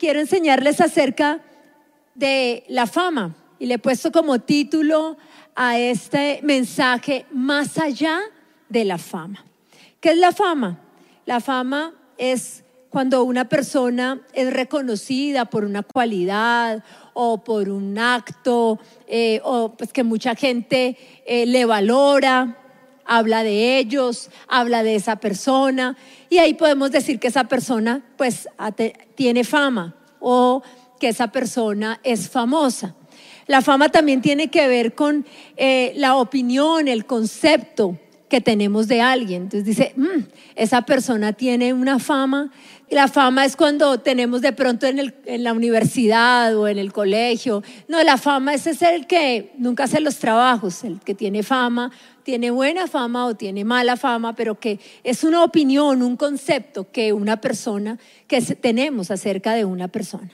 quiero enseñarles acerca de la fama y le he puesto como título a este mensaje más allá de la fama. ¿Qué es la fama? La fama es cuando una persona es reconocida por una cualidad o por un acto eh, o pues que mucha gente eh, le valora, habla de ellos, habla de esa persona y ahí podemos decir que esa persona pues tiene fama o que esa persona es famosa. La fama también tiene que ver con eh, la opinión, el concepto que tenemos de alguien. Entonces dice, mm, esa persona tiene una fama. La fama es cuando tenemos de pronto en, la universidad o en el colegio. No, la fama es el que nunca hace los trabajos, el que tiene fama, tiene buena fama o tiene mala fama, pero que es una opinión, un concepto que una persona, que tenemos acerca de una persona.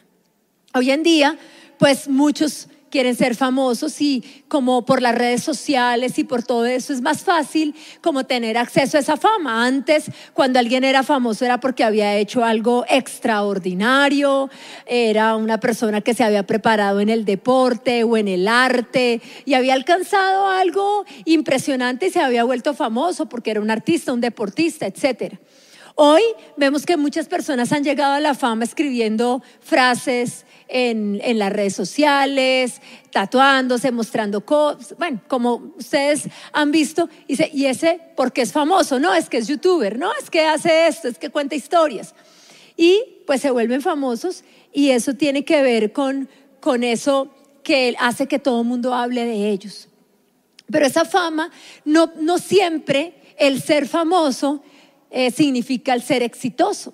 Hoy en día, pues muchos quieren ser famosos y como por las redes sociales y por todo eso es más fácil como tener acceso a esa fama. Antes, cuando alguien era famoso era porque había hecho algo extraordinario, era una persona que se había preparado en el deporte o en el arte y había alcanzado algo impresionante y se había vuelto famoso porque era un artista, un deportista, etcétera. Hoy vemos que muchas personas han llegado a la fama escribiendo frases, en, las redes sociales, tatuándose, mostrando cosas, bueno, como ustedes han visto, y, y ese porque es famoso, no, es que es youtuber, no, es que hace esto, es que cuenta historias. Y pues se vuelven famosos y eso tiene que ver con, con eso que hace que todo el mundo hable de ellos. Pero esa fama, no, no siempre el ser famoso eh, significa el ser exitoso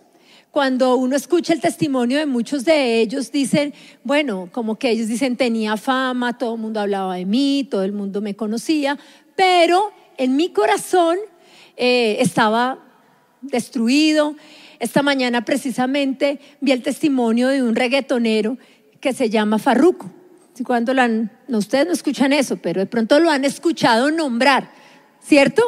cuando uno escucha el testimonio de muchos de ellos, dicen, bueno, como que ellos dicen, tenía fama, todo el mundo hablaba de mí, todo el mundo me conocía, pero en mi corazón eh, estaba destruido. Esta mañana precisamente vi el testimonio de un reggaetonero que se llama Farruco. Cuando no, ustedes no escuchan eso, pero de pronto lo han escuchado nombrar, ¿cierto?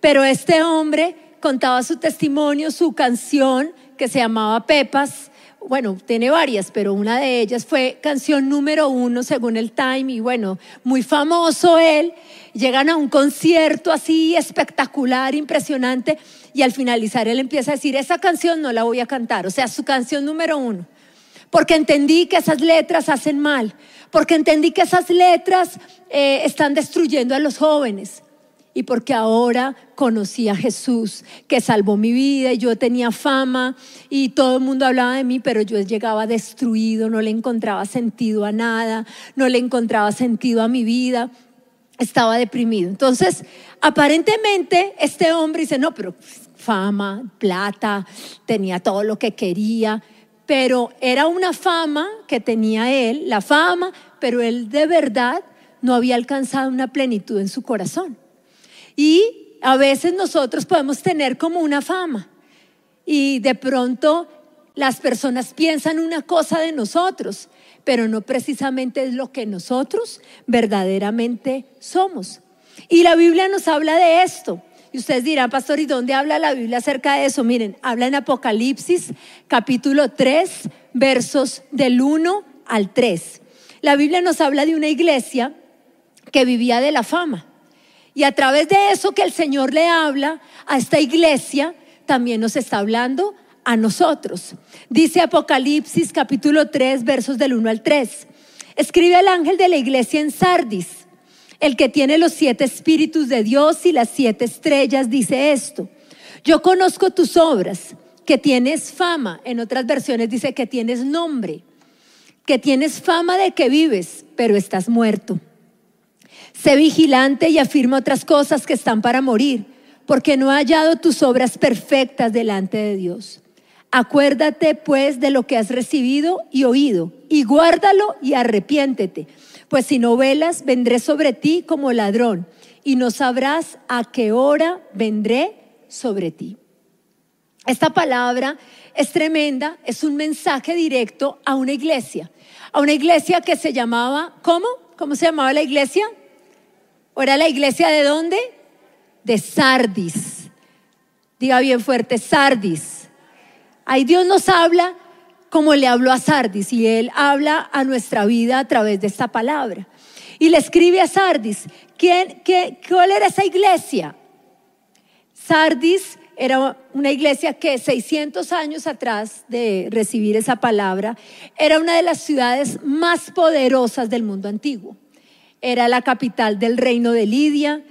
Pero este hombre contaba su testimonio, su canción, que se llamaba Pepas. Bueno, tiene varias, pero una de ellas fue canción número uno según el Time y bueno, muy famoso él. Llegan a un concierto así espectacular, impresionante y al finalizar él empieza a decir, esa canción no la voy a cantar, o sea, su canción número uno. Porque entendí que esas letras hacen mal, porque entendí que esas letras eh, están destruyendo a los jóvenes y porque ahora conocí a Jesús, que salvó mi vida y yo tenía fama y todo el mundo hablaba de mí, pero yo llegaba destruido, no le encontraba sentido a nada, no le encontraba sentido a mi vida, estaba deprimido. Entonces, aparentemente este hombre dice, no, pero fama, plata, tenía todo lo que quería, pero era una fama que tenía él, la fama, pero él de verdad no había alcanzado una plenitud en su corazón. Y a veces nosotros podemos tener como una fama y de pronto las personas piensan una cosa de nosotros, pero no precisamente es lo que nosotros verdaderamente somos. Y la Biblia nos habla de esto. Y ustedes dirán, pastor, ¿y dónde habla la Biblia acerca de eso? Miren, habla en Apocalipsis capítulo 3, versos del 1 al 3. La Biblia nos habla de una iglesia que vivía de la fama. Y a través de eso que el Señor le habla a esta iglesia, también nos está hablando a nosotros. Dice Apocalipsis capítulo 3, versos del 1 al 3. Escribe al ángel de la iglesia en Sardis, el que tiene los siete espíritus de Dios y las siete estrellas, dice esto. Yo conozco tus obras, que tienes fama, en otras versiones dice que tienes nombre, que tienes fama de que vives, pero estás muerto. Sé vigilante y afirma otras cosas que están para morir, porque no ha hallado tus obras perfectas delante de Dios. Acuérdate pues de lo que has recibido y oído, y guárdalo y arrepiéntete, pues si no velas, vendré sobre ti como ladrón, y no sabrás a qué hora vendré sobre ti. Esta palabra es tremenda, es un mensaje directo a una iglesia, a una iglesia que se llamaba, ¿cómo? ¿Cómo se llamaba la iglesia? ¿O era la iglesia de dónde? De Sardis. Diga bien fuerte, Sardis. Ahí Dios nos habla como le habló a Sardis y él habla a nuestra vida a través de esta palabra. Y le escribe a Sardis, ¿quién, qué, ¿cuál era esa iglesia? Sardis era una iglesia que 600 años atrás de recibir esa palabra, era una de las ciudades más poderosas del mundo antiguo. Era la capital del reino de Lidia,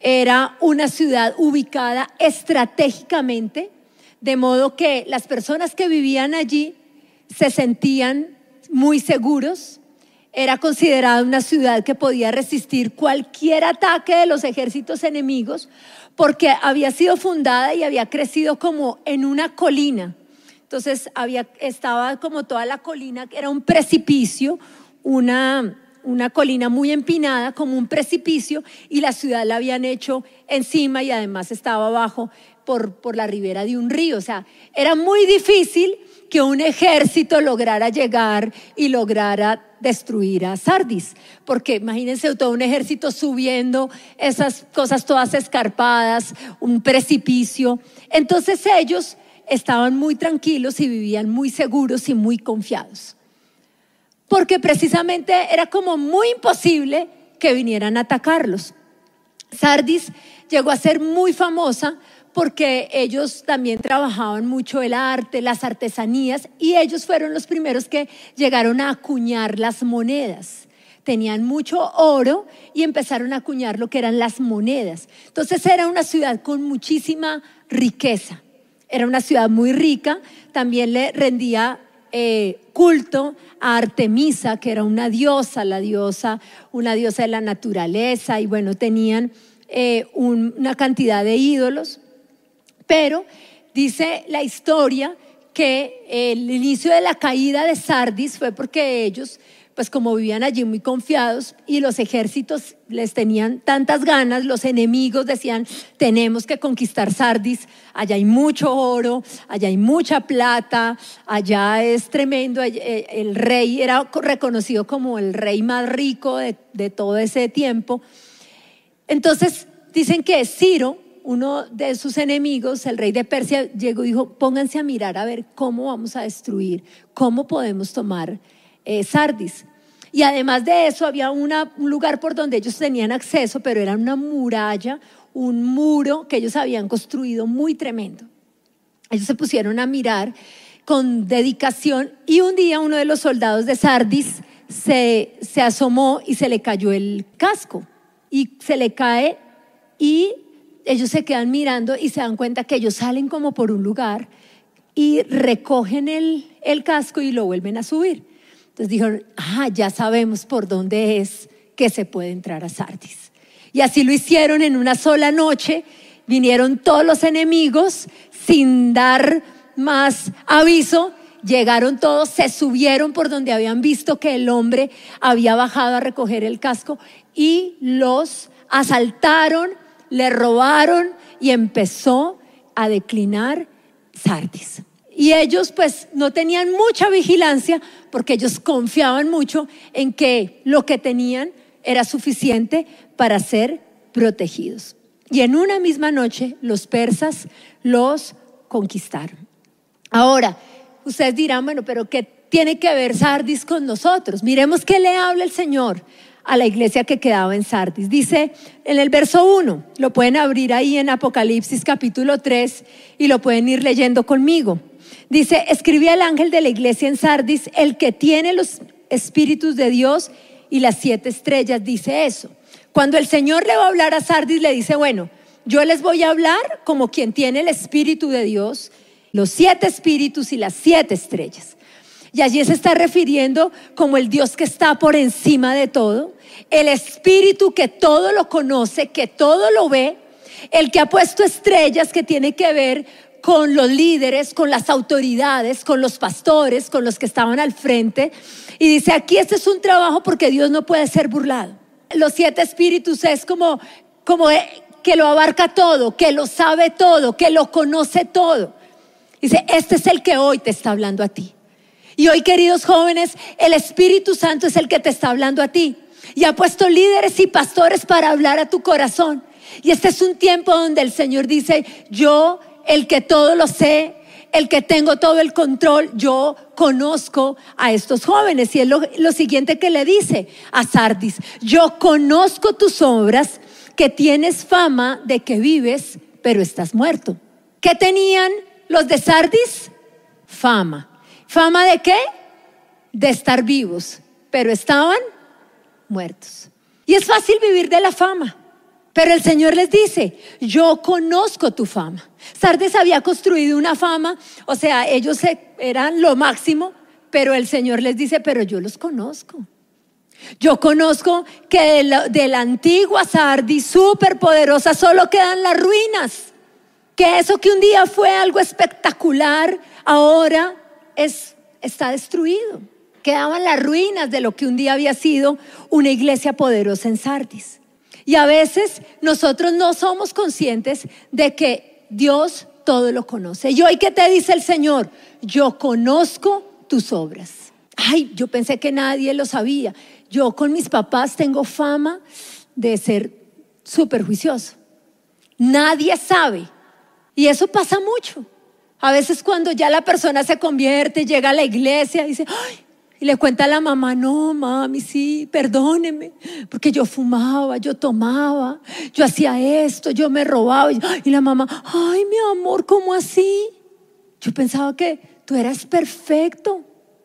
era una ciudad ubicada estratégicamente, de modo que las personas que vivían allí se sentían muy seguros. Era considerada una ciudad que podía resistir cualquier ataque de los ejércitos enemigos porque había sido fundada y había crecido como en una colina. Entonces había, estaba como toda la colina, era un precipicio, una, una colina muy empinada, como un precipicio, y la ciudad la habían hecho encima y además estaba abajo por, por la ribera de un río. O sea, era muy difícil que un ejército lograra llegar y lograra destruir a Sardis. Porque imagínense todo un ejército subiendo esas cosas todas escarpadas, un precipicio. Entonces ellos estaban muy tranquilos y vivían muy seguros y muy confiados. Porque precisamente era como muy imposible que vinieran a atacarlos. Sardis llegó a ser muy famosa porque ellos también trabajaban mucho el arte, las artesanías, y ellos fueron los primeros que llegaron a acuñar las monedas. Tenían mucho oro y empezaron a acuñar lo que eran las monedas. Entonces era una ciudad con muchísima riqueza. Era una ciudad muy rica, también le rendía eh, culto a Artemisa, que era una diosa, la diosa, una diosa de la naturaleza, y bueno, tenían eh, una cantidad de ídolos. Pero dice la historia que el inicio de la caída de Sardis fue porque ellos, pues como vivían allí muy confiados y los ejércitos les tenían tantas ganas, los enemigos decían, tenemos que conquistar Sardis, allá hay mucho oro, allá hay mucha plata, allá es tremendo, eh, el rey era reconocido como el rey más rico de, de todo ese tiempo. Entonces dicen que Ciro, uno de sus enemigos, el rey de Persia, llegó y dijo, pónganse a mirar a ver cómo vamos a destruir, cómo podemos tomar eh, Sardis. Y además de eso había un lugar por donde ellos tenían acceso, pero era una muralla, un muro que ellos habían construido muy tremendo. Ellos se pusieron a mirar con dedicación y un día uno de los soldados de Sardis se, asomó y se le cayó el casco y se le cae y ellos se quedan mirando y se dan cuenta que ellos salen como por un lugar y recogen el casco y lo vuelven a subir. Entonces dijeron, ah, ya sabemos por dónde es que se puede entrar a Sardis. Y así lo hicieron en una sola noche. Vinieron todos los enemigos sin dar más aviso. Llegaron todos, se subieron por donde habían visto que el hombre había bajado a recoger el casco y los asaltaron, le robaron y empezó a declinar Sardis. Y ellos pues no tenían mucha vigilancia porque ellos confiaban mucho en que lo que tenían era suficiente para ser protegidos. Y en una misma noche los persas los conquistaron. Ahora, ustedes dirán, bueno, pero ¿qué tiene que ver Sardis con nosotros? Miremos qué le habla el Señor a la iglesia que quedaba en Sardis. Dice en el verso 1, lo pueden abrir ahí en Apocalipsis capítulo 3 y lo pueden ir leyendo conmigo. Dice, escribí al ángel de la iglesia en Sardis, el que tiene los espíritus de Dios y las siete estrellas, dice eso. Cuando el Señor le va a hablar a Sardis, le dice, bueno, yo les voy a hablar como quien tiene el espíritu de Dios, los siete espíritus y las siete estrellas. Y allí se está refiriendo como el Dios que está por encima de todo, el Espíritu que todo lo conoce, que todo lo ve, el que ha puesto estrellas que tiene que ver con los líderes, con las autoridades, con los pastores, con los que estaban al frente. Y dice, aquí este es un trabajo porque Dios no puede ser burlado. Los siete espíritus es como, como que lo abarca todo, que lo sabe todo, que lo conoce todo. Dice, este es el que hoy te está hablando a ti. Y hoy, queridos jóvenes, el Espíritu Santo es el que te está hablando a ti y ha puesto líderes y pastores para hablar a tu corazón. Y este es un tiempo donde el Señor dice, yo, el que todo lo sé, el que tengo todo el control, yo conozco a estos jóvenes. Y es lo, lo siguiente que le dice a Sardis, yo conozco tus obras, que tienes fama de que vives, pero estás muerto. ¿Qué tenían los de Sardis? Fama. ¿Fama de qué? De estar vivos, pero estaban muertos. Y es fácil vivir de la fama. Pero el Señor les dice, yo conozco tu fama. Sardes había construido una fama, o sea, ellos eran lo máximo, pero el Señor les dice, pero yo los conozco. Yo conozco que de la, antigua Sardis súper poderosa solo quedan las ruinas. Que eso que un día fue algo espectacular, ahora es, está destruido. Quedaban las ruinas de lo que un día había sido una iglesia poderosa en Sardis. Y a veces nosotros no somos conscientes de que Dios todo lo conoce. Y hoy que te dice el Señor, yo conozco tus obras. Ay, yo pensé que nadie lo sabía. Yo con mis papás tengo fama de ser súper juicioso. Nadie sabe. Y eso pasa mucho. A veces cuando ya la persona se convierte, llega a la iglesia y dice, ay, y le cuenta a la mamá, no, mami, sí, perdóneme, porque yo fumaba, yo tomaba, yo hacía esto, yo me robaba. Y la mamá, ay, mi amor, ¿cómo así? Yo pensaba que tú eras perfecto.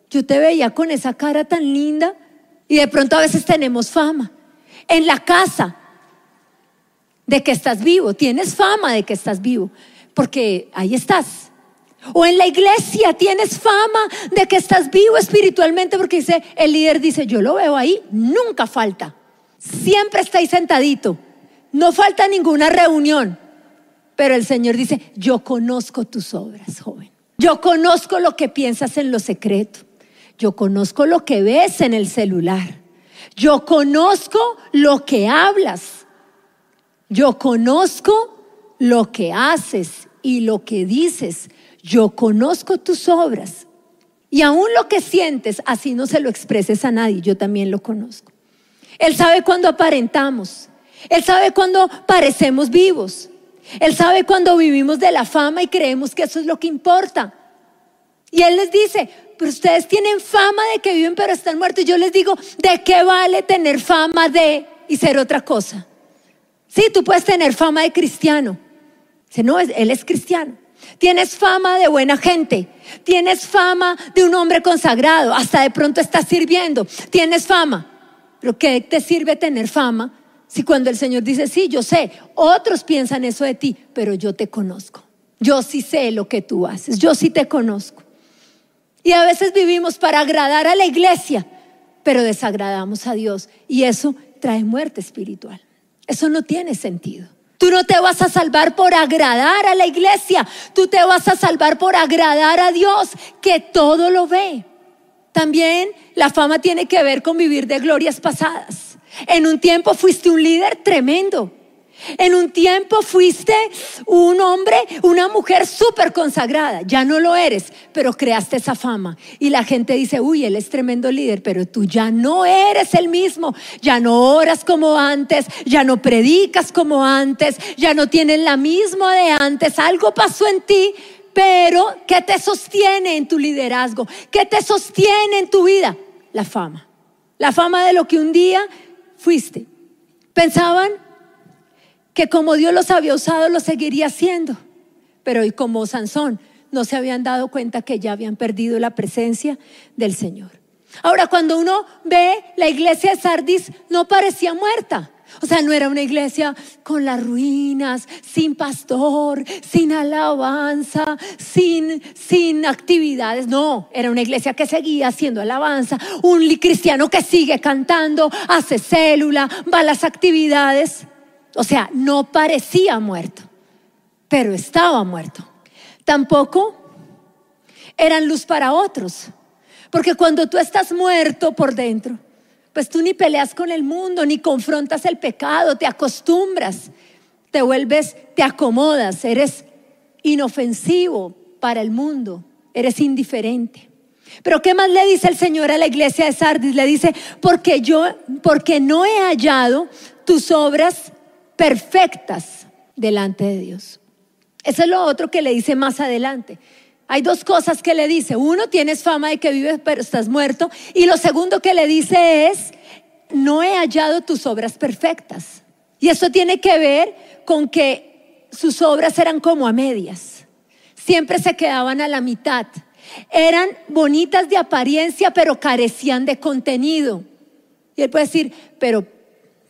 Yo te veía con esa cara tan linda. Y de pronto a veces tenemos fama. En la casa de que estás vivo, tienes fama de que estás vivo, porque ahí estás o en la iglesia tienes fama de que estás vivo espiritualmente porque dice, el líder dice, yo lo veo ahí, nunca falta. Siempre está ahí sentadito. No falta ninguna reunión. Pero el Señor dice, yo conozco tus obras, joven. Yo conozco lo que piensas en lo secreto. Yo conozco lo que ves en el celular. Yo conozco lo que hablas. Yo conozco lo que haces y lo que dices yo conozco tus obras. Y aún lo que sientes, así no se lo expreses a nadie, yo también lo conozco. Él sabe cuando aparentamos. Él sabe cuando parecemos vivos. Él sabe cuando vivimos de la fama y creemos que eso es lo que importa. Y Él les dice, pero ustedes tienen fama de que viven pero están muertos. Y yo les digo, ¿de qué vale tener fama de y ser otra cosa? Sí, tú puedes tener fama de cristiano. Dice, no, Él es cristiano. Tienes fama de buena gente. Tienes fama de un hombre consagrado. Hasta de pronto estás sirviendo. Tienes fama. Pero ¿qué te sirve tener fama si cuando el Señor dice, sí, yo sé, otros piensan eso de ti, pero yo te conozco. Yo sí sé lo que tú haces. Yo sí te conozco. Y a veces vivimos para agradar a la iglesia, pero desagradamos a Dios. Y eso trae muerte espiritual. Eso no tiene sentido. Tú no te vas a salvar por agradar a la iglesia, tú te vas a salvar por agradar a Dios, que todo lo ve. También la fama tiene que ver con vivir de glorias pasadas. En un tiempo fuiste un líder tremendo. En un tiempo fuiste un hombre, una mujer súper consagrada. Ya no lo eres, pero creaste esa fama. Y la gente dice, uy, él es tremendo líder, pero tú ya no eres el mismo. Ya no oras como antes, ya no predicas como antes, ya no tienes la misma de antes. Algo pasó en ti, pero ¿qué te sostiene en tu liderazgo? ¿Qué te sostiene en tu vida? La fama. La fama de lo que un día fuiste. Pensaban que como Dios los había usado, lo seguiría haciendo. Pero hoy como Sansón, no se habían dado cuenta que ya habían perdido la presencia del Señor. Ahora, cuando uno ve la iglesia de Sardis, no parecía muerta. O sea, no era una iglesia con las ruinas, sin pastor, sin alabanza, sin, sin actividades. No, era una iglesia que seguía haciendo alabanza, un cristiano que sigue cantando, hace célula, va a las actividades. O sea, no parecía muerto, pero estaba muerto. Tampoco eran luz para otros, porque cuando tú estás muerto por dentro, pues tú ni peleas con el mundo, ni confrontas el pecado, te acostumbras, te vuelves, te acomodas, eres inofensivo para el mundo, eres indiferente. Pero ¿qué más le dice el Señor a la iglesia de Sardis? Le dice, porque yo, porque no he hallado tus obras perfectas delante de Dios. Eso es lo otro que le dice más adelante. Hay dos cosas que le dice. Uno, tienes fama de que vives pero estás muerto. Y lo segundo que le dice es, no he hallado tus obras perfectas. Y eso tiene que ver con que sus obras eran como a medias. Siempre se quedaban a la mitad. Eran bonitas de apariencia, pero carecían de contenido. Y él puede decir, pero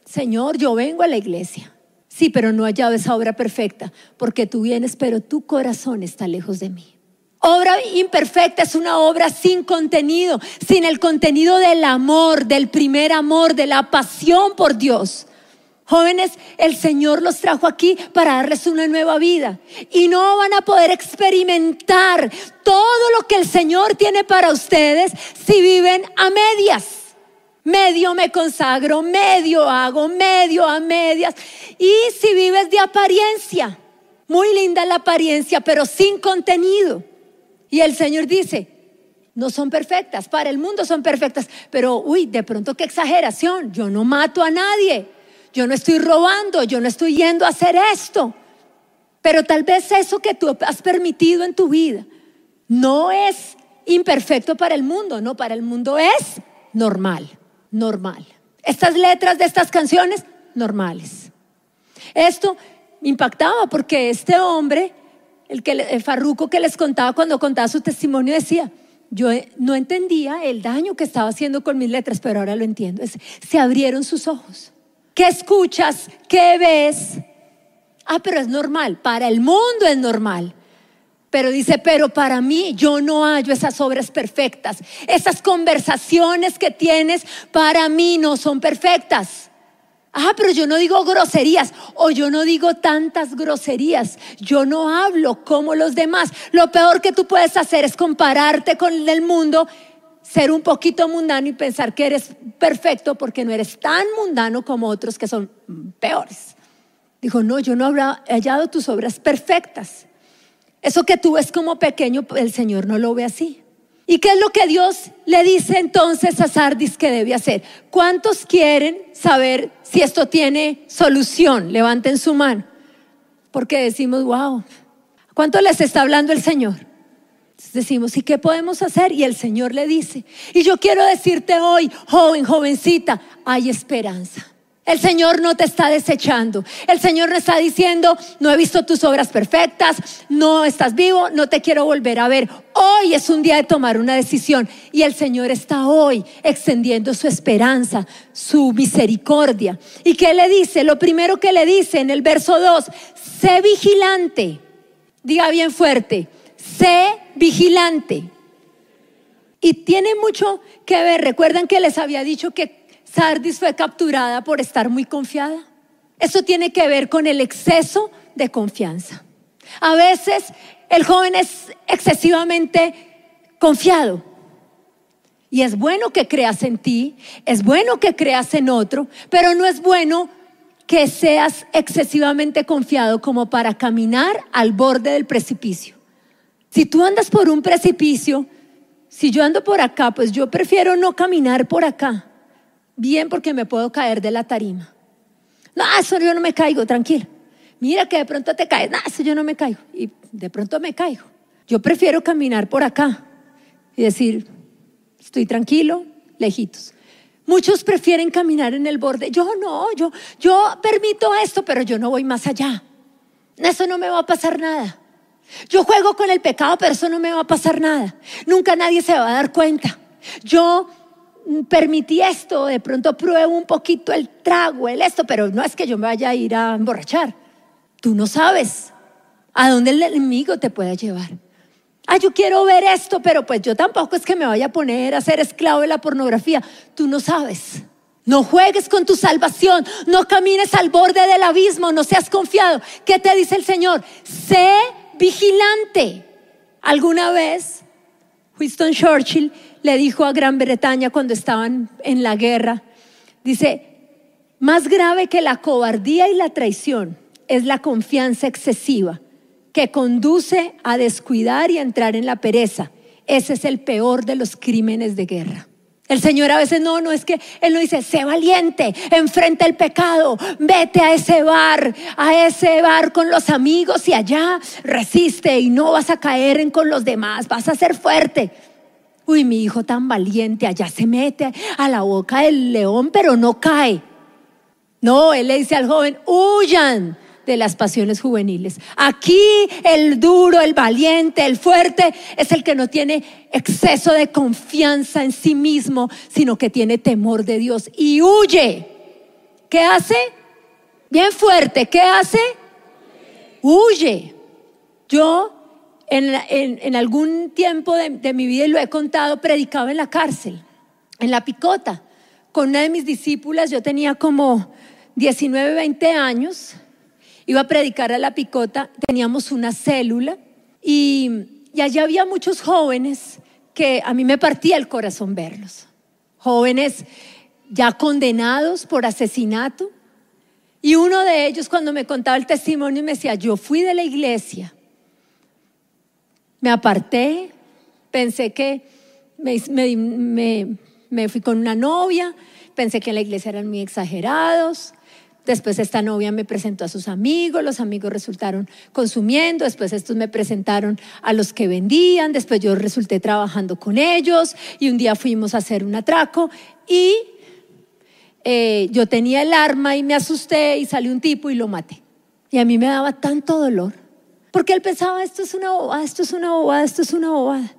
Señor, yo vengo a la iglesia. Sí, pero no hallado esa obra perfecta, porque tú vienes, pero tu corazón está lejos de mí. Obra imperfecta es una obra sin contenido, sin el contenido del amor, del primer amor, de la pasión por Dios. Jóvenes, el Señor los trajo aquí para darles una nueva vida y no van a poder experimentar todo lo que el Señor tiene para ustedes si viven a medias. Medio me consagro, medio hago, medio a medias. Y si vives de apariencia, muy linda la apariencia, pero sin contenido. Y el Señor dice, no son perfectas, para el mundo son perfectas, pero uy, de pronto qué exageración, yo no mato a nadie yo no estoy robando, yo no estoy yendo a hacer esto. Pero tal vez eso que tú has permitido en tu vida no es imperfecto para el mundo, no, para el mundo es normal, normal. Estas letras de estas canciones, normales. Esto impactaba porque este hombre, el, que, el farruco que les contaba cuando contaba su testimonio, decía, yo no entendía el daño que estaba haciendo con mis letras, pero ahora lo entiendo. Se abrieron sus ojos. ¿Qué escuchas? ¿Qué ves? Ah, pero es normal. Para el mundo es normal. Pero dice, pero para mí yo no hallo esas obras perfectas. Esas conversaciones que tienes para mí no son perfectas. Ah, pero yo no digo groserías o yo no digo tantas groserías. Yo no hablo como los demás. Lo peor que tú puedes hacer es compararte con el mundo ser un poquito mundano y pensar que eres perfecto porque no eres tan mundano como otros que son peores. Dijo, no, yo no habrá hallado tus obras perfectas. Eso que tú ves como pequeño, el Señor no lo ve así. ¿Y qué es lo que Dios le dice entonces a Sardis que debe hacer? ¿Cuántos quieren saber si esto tiene solución? Levanten su mano. Porque decimos, wow, ¿cuánto les está hablando el Señor? decimos, ¿y qué podemos hacer? Y el Señor le dice, y yo quiero decirte hoy, joven, jovencita, hay esperanza. El Señor no te está desechando. El Señor no está diciendo, no he visto tus obras perfectas, no estás vivo, no te quiero volver a ver. Hoy es un día de tomar una decisión y el Señor está hoy extendiendo su esperanza, su misericordia. ¿Y qué le dice? Lo primero que le dice en el verso 2, sé vigilante. Diga bien fuerte, sé vigilante. Y tiene mucho que ver, recuerdan que les había dicho que Sardis fue capturada por estar muy confiada. Eso tiene que ver con el exceso de confianza. A veces el joven es excesivamente confiado. Y es bueno que creas en ti, es bueno que creas en otro, pero no es bueno que seas excesivamente confiado como para caminar al borde del precipicio. Si tú andas por un precipicio, si yo ando por acá, pues yo prefiero no caminar por acá. Bien porque me puedo caer de la tarima. No, eso yo no me caigo, tranquilo. Mira que de pronto te caes. No, eso yo no me caigo. Y de pronto me caigo. Yo prefiero caminar por acá y decir, estoy tranquilo, lejitos. Muchos prefieren caminar en el borde. Yo no, yo, yo permito esto, pero yo no voy más allá. Eso no me va a pasar nada. Yo juego con el pecado, pero eso no me va a pasar nada. Nunca nadie se va a dar cuenta. Yo permití esto, de pronto pruebo un poquito el trago, el esto, pero no es que yo me vaya a ir a emborrachar. Tú no sabes a dónde el enemigo te puede llevar. Ah, yo quiero ver esto, pero pues yo tampoco es que me vaya a poner a ser esclavo de la pornografía. Tú no sabes. No juegues con tu salvación, no camines al borde del abismo, no seas confiado. ¿Qué te dice el Señor? Sé vigilante. Alguna vez Winston Churchill le dijo a Gran Bretaña cuando estaban en la guerra, dice, más grave que la cobardía y la traición es la confianza excesiva que conduce a descuidar y a entrar en la pereza. Ese es el peor de los crímenes de guerra. El Señor a veces no, no es que Él no dice, sé valiente, enfrenta el pecado, vete a ese bar, a ese bar con los amigos y allá resiste y no vas a caer en con los demás, vas a ser fuerte. Uy, mi hijo tan valiente, allá se mete a la boca del león, pero no cae. No, Él le dice al joven, huyan de las pasiones juveniles. Aquí el duro, el valiente, el fuerte es el que no tiene exceso de confianza en sí mismo, sino que tiene temor de Dios y huye. ¿Qué hace? Bien fuerte, ¿qué hace? Huye. Yo en, algún tiempo de, de mi vida, y lo he contado, predicaba en la cárcel, en la picota, con una de mis discípulas, yo tenía como 19, 20 años, iba a predicar a la picota, teníamos una célula y, y allá había muchos jóvenes que a mí me partía el corazón verlos. Jóvenes ya condenados por asesinato. Y uno de ellos cuando me contaba el testimonio me decía, yo fui de la iglesia, me aparté, pensé que me, me, me fui con una novia, pensé que en la iglesia eran muy exagerados, Después esta novia me presentó a sus amigos, los amigos resultaron consumiendo, después estos me presentaron a los que vendían, después yo resulté trabajando con ellos y un día fuimos a hacer un atraco y eh, yo tenía el arma y me asusté y salió un tipo y lo maté. Y a mí me daba tanto dolor, porque él pensaba, esto es una bobada, esto es una bobada, esto es una bobada,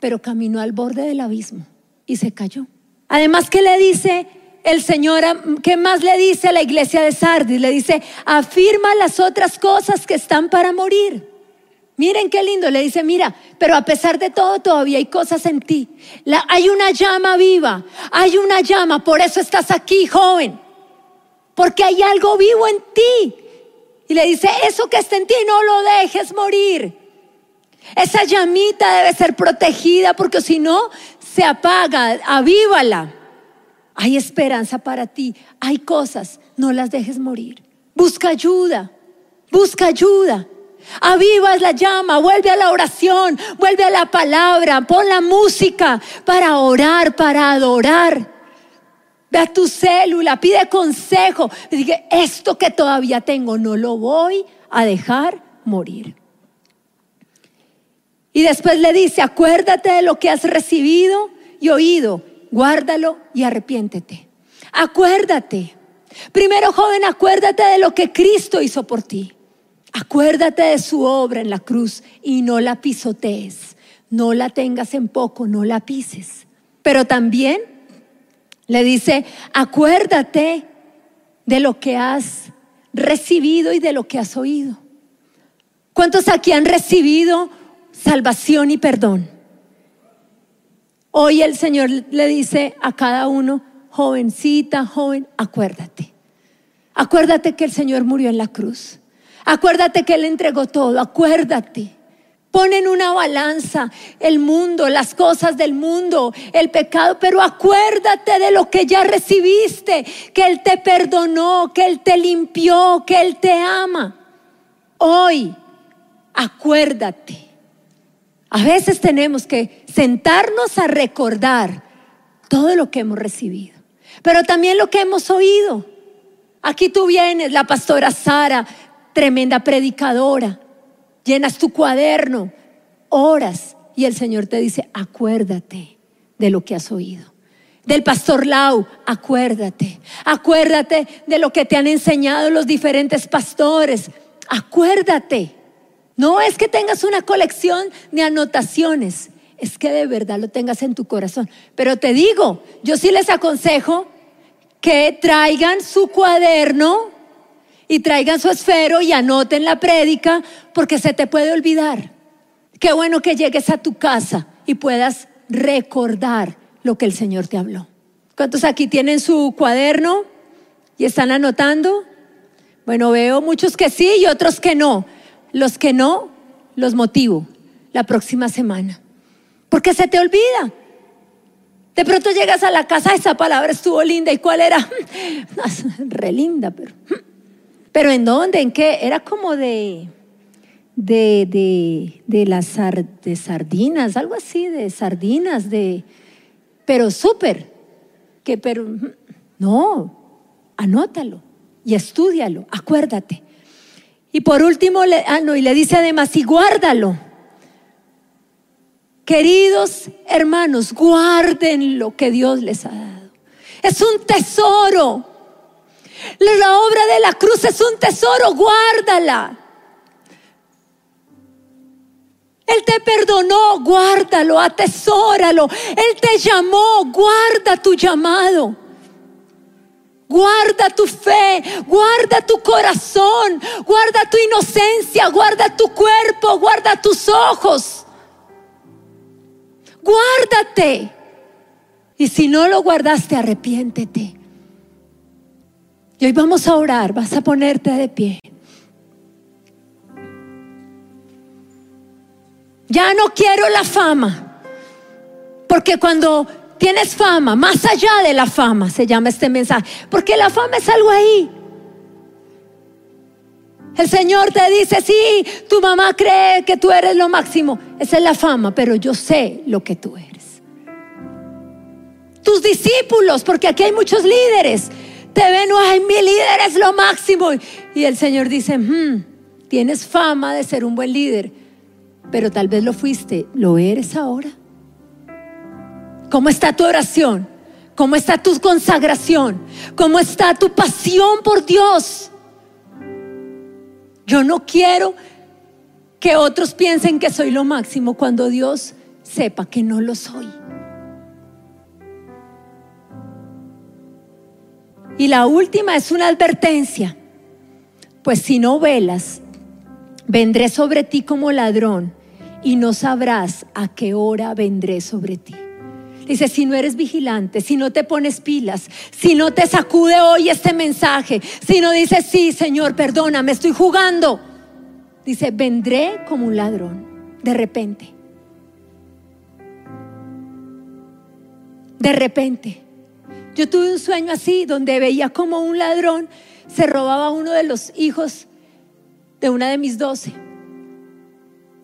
pero caminó al borde del abismo y se cayó. Además que le dice, el Señor, ¿qué más le dice a la iglesia de Sardis? Le dice, afirma las otras cosas que están para morir. Miren qué lindo, le dice, mira, pero a pesar de todo todavía hay cosas en ti. hay una llama viva, hay una llama, por eso estás aquí, joven, porque hay algo vivo en ti. Y le dice, eso que está en ti no lo dejes morir. Esa llamita debe ser protegida porque si no, se apaga, avívala. Hay esperanza para ti, hay cosas, no las dejes morir. Busca ayuda, busca ayuda. Avivas la llama, vuelve a la oración, vuelve a la palabra, pon la música para orar, para adorar. Ve a tu célula, pide consejo. Dice, esto que todavía tengo no lo voy a dejar morir. Y después le dice, acuérdate de lo que has recibido y oído guárdalo y arrepiéntete. Acuérdate. Primero, joven, acuérdate de lo que Cristo hizo por ti. Acuérdate de su obra en la cruz y no la pisotees. No la tengas en poco, no la pises. Pero también le dice, acuérdate de lo que has recibido y de lo que has oído. ¿Cuántos aquí han recibido salvación y perdón? Hoy el Señor le dice a cada uno, jovencita, joven, acuérdate. Acuérdate que el Señor murió en la cruz. Acuérdate que Él entregó todo. Acuérdate. Pon en una balanza el mundo, las cosas del mundo, el pecado, pero acuérdate de lo que ya recibiste, que Él te perdonó, que Él te limpió, que Él te ama. Hoy, acuérdate. A veces tenemos que sentarnos a recordar todo lo que hemos recibido, pero también lo que hemos oído. Aquí tú vienes, la pastora Sara, tremenda predicadora, llenas tu cuaderno, oras y el Señor te dice, acuérdate de lo que has oído. Del pastor Lau, acuérdate, acuérdate de lo que te han enseñado los diferentes pastores, acuérdate. No es que tengas una colección de anotaciones, es que de verdad lo tengas en tu corazón. Pero te digo, yo sí les aconsejo que traigan su cuaderno y traigan su esfero y anoten la prédica porque se te puede olvidar. Qué bueno que llegues a tu casa y puedas recordar lo que el Señor te habló. ¿Cuántos aquí tienen su cuaderno y están anotando? Bueno, veo muchos que sí y otros que no. Los que no, los motivo la próxima semana. Porque se te olvida. De pronto llegas a la casa, esa palabra estuvo linda. ¿Y cuál era? Re linda, pero. ¿Pero en dónde? ¿En qué? Era como de. De, de, de las de sardinas, algo así, de sardinas, de. pero súper, que pero no, anótalo y estudialo, acuérdate. Y por último, le, ah, no, y le dice además, y guárdalo. Queridos hermanos, guarden lo que Dios les ha dado. Es un tesoro. La obra de la cruz es un tesoro, guárdala. Él te perdonó, guárdalo, atesóralo. Él te llamó, guarda tu llamado. Guarda tu fe, guarda tu corazón, guarda tu inocencia, guarda tu cuerpo, guarda tus ojos. Guárdate. Y si no lo guardaste, arrepiéntete. Y hoy vamos a orar, vas a ponerte de pie. Ya no quiero la fama. Porque cuando tienes fama, más allá de la fama, se llama este mensaje. Porque la fama es algo ahí. El Señor te dice, sí, tu mamá cree que tú eres lo máximo. Esa es la fama, pero yo sé lo que tú eres. Tus discípulos, porque aquí hay muchos líderes, te ven, ay, mi líder es lo máximo. Y el Señor dice, hmm, tienes fama de ser un buen líder pero tal vez lo fuiste, ¿lo eres ahora? ¿Cómo está tu oración? ¿Cómo está tu consagración? ¿Cómo está tu pasión por Dios? Yo no quiero que otros piensen que soy lo máximo cuando Dios sepa que no lo soy. Y la última es una advertencia. Pues si no velas, vendré sobre ti como ladrón y no sabrás a qué hora vendré sobre ti. Dice, si no eres vigilante, si no te pones pilas, si no te sacude hoy este mensaje, si no dices, sí, Señor, perdona, me estoy jugando. Dice, vendré como un ladrón, de repente. De repente. Yo tuve un sueño así, donde veía como un ladrón se robaba uno de los hijos de una de mis doce.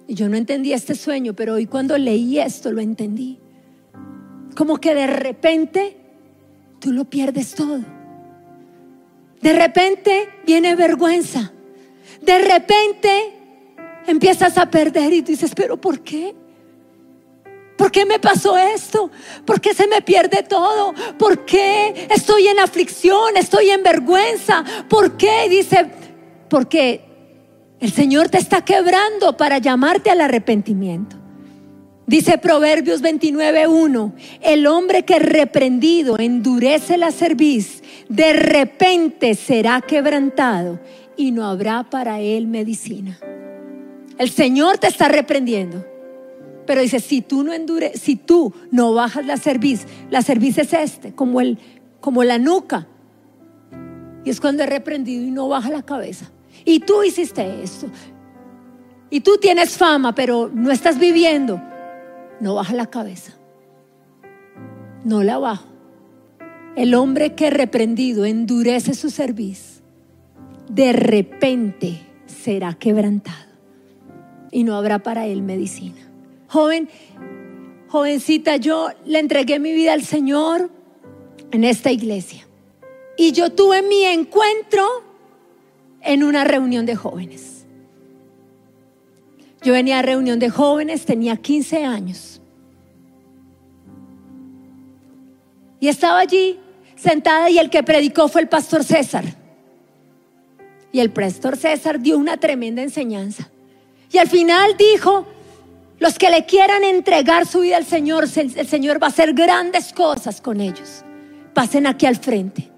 Y yo no entendía este sueño, pero hoy cuando leí esto lo entendí. Como que de repente tú lo pierdes todo. De repente viene vergüenza. De repente empiezas a perder y dices, pero ¿por qué? ¿Por qué me pasó esto? ¿Por qué se me pierde todo? ¿Por qué estoy en aflicción? ¿Estoy en vergüenza? ¿Por qué? Dice, porque el Señor te está quebrando para llamarte al arrepentimiento. Dice Proverbios 29:1, el hombre que reprendido endurece la cerviz, de repente será quebrantado y no habrá para él medicina. El Señor te está reprendiendo. Pero dice, si tú no endure, si tú no bajas la cerviz, la cerviz es este, como el como la nuca. Y es cuando es reprendido y no baja la cabeza. Y tú hiciste esto. Y tú tienes fama, pero no estás viviendo. No baja la cabeza. No la bajo. El hombre que reprendido endurece su cerviz, de repente será quebrantado y no habrá para él medicina. Joven, jovencita, yo le entregué mi vida al Señor en esta iglesia. Y yo tuve mi encuentro en una reunión de jóvenes. Yo venía a reunión de jóvenes, tenía 15 años. Y estaba allí sentada y el que predicó fue el pastor César. Y el pastor César dio una tremenda enseñanza. Y al final dijo, los que le quieran entregar su vida al Señor, el Señor va a hacer grandes cosas con ellos. Pasen aquí al frente.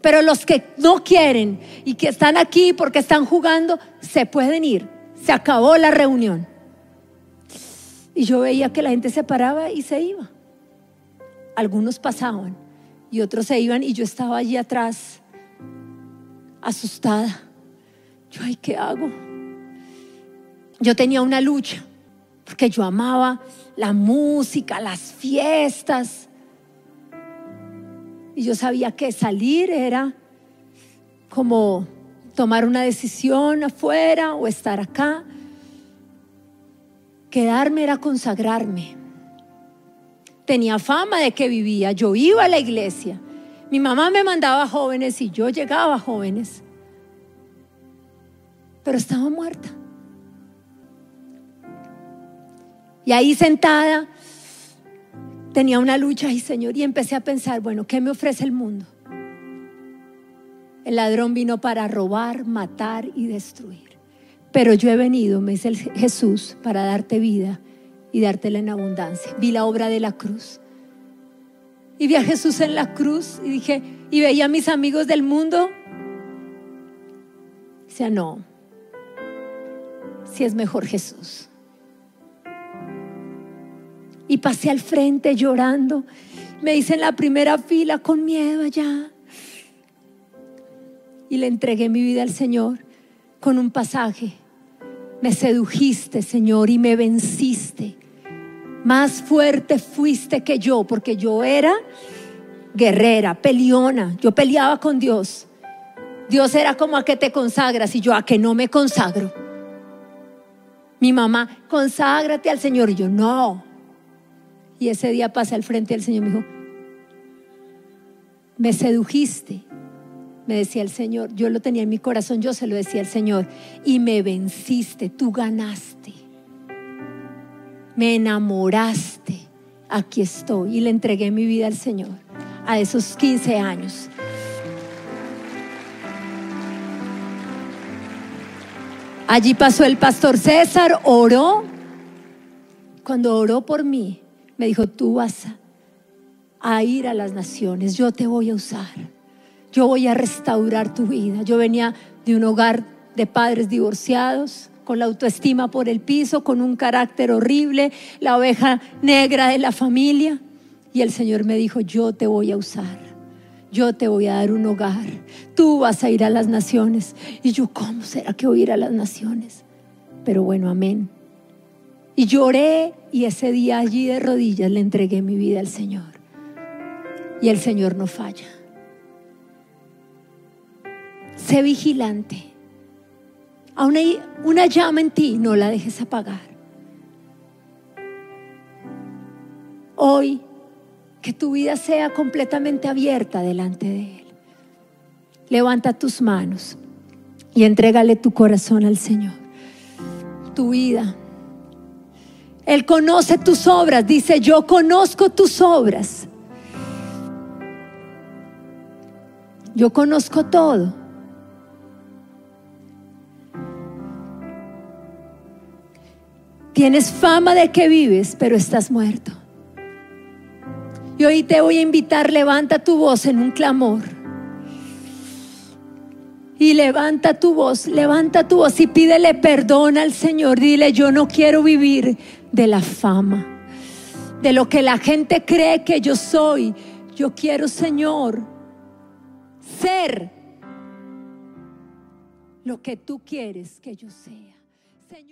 Pero los que no quieren y que están aquí porque están jugando, se pueden ir. Se acabó la reunión. Y yo veía que la gente se paraba y se iba. Algunos pasaban y otros se iban y yo estaba allí atrás, asustada. Yo, ay, ¿qué hago? Yo tenía una lucha porque yo amaba la música, las fiestas. Y yo sabía que salir era como tomar una decisión afuera o estar acá. Quedarme era consagrarme. tenía fama de que vivía, yo iba a la iglesia. Mi mamá me mandaba jóvenes y yo llegaba a jóvenes. Pero estaba muerta. Y ahí sentada tenía una lucha, y Señor, y empecé a pensar, bueno, ¿qué me ofrece el mundo? El ladrón vino para robar, matar y destruir. Pero yo he venido, me dice Jesús, para darte vida y dártela en abundancia. Vi la obra de la cruz. Y vi a Jesús en la cruz y dije, y veía a mis amigos del mundo. Dice, no, si es mejor Jesús. Y pasé al frente llorando. Me hice en la primera fila con miedo allá. Y le entregué mi vida al Señor con un pasaje. Me sedujiste, Señor, y me venciste. Más fuerte fuiste que yo, porque yo era guerrera, peleona. Yo peleaba con Dios. Dios era como a que te consagras y yo a que no me consagro. Mi mamá, conságrate al Señor. Y yo, no. Y ese día pasé al frente del Señor y me dijo, me sedujiste, me decía el Señor. Yo lo tenía en mi corazón, yo se lo decía al Señor. Y me venciste, tú ganaste. Me enamoraste. Aquí estoy. Y le entregué mi vida al Señor a esos 15 años. Allí pasó el pastor César, oró. Cuando oró por mí, me dijo, tú vas a ir a las naciones, yo te voy a usar, yo voy a restaurar tu vida. Yo venía de un hogar de padres divorciados, con la autoestima por el piso, con un carácter horrible, la oveja negra de la familia. Y el Señor me dijo, yo te voy a usar, yo te voy a dar un hogar, tú vas a ir a las naciones. Y yo, ¿cómo será que voy a ir a las naciones? Pero bueno, amén. Y lloré y ese día allí de rodillas le entregué mi vida al Señor. Y el Señor no falla. Sé vigilante. A una, una llama en ti, no la dejes apagar. Hoy, que tu vida sea completamente abierta delante de Él. Levanta tus manos y entrégale tu corazón al Señor. Tu vida él conoce tus obras. Dice, yo conozco tus obras. Yo conozco todo. Tienes fama de que vives, pero estás muerto. Y hoy te voy a invitar, levanta tu voz en un clamor. Y levanta tu voz, levanta tu voz y pídele perdón al Señor. Dile, yo no quiero vivir de la fama, de lo que la gente cree que yo soy. Yo quiero, Señor, ser lo que tú quieres que yo sea. Señor.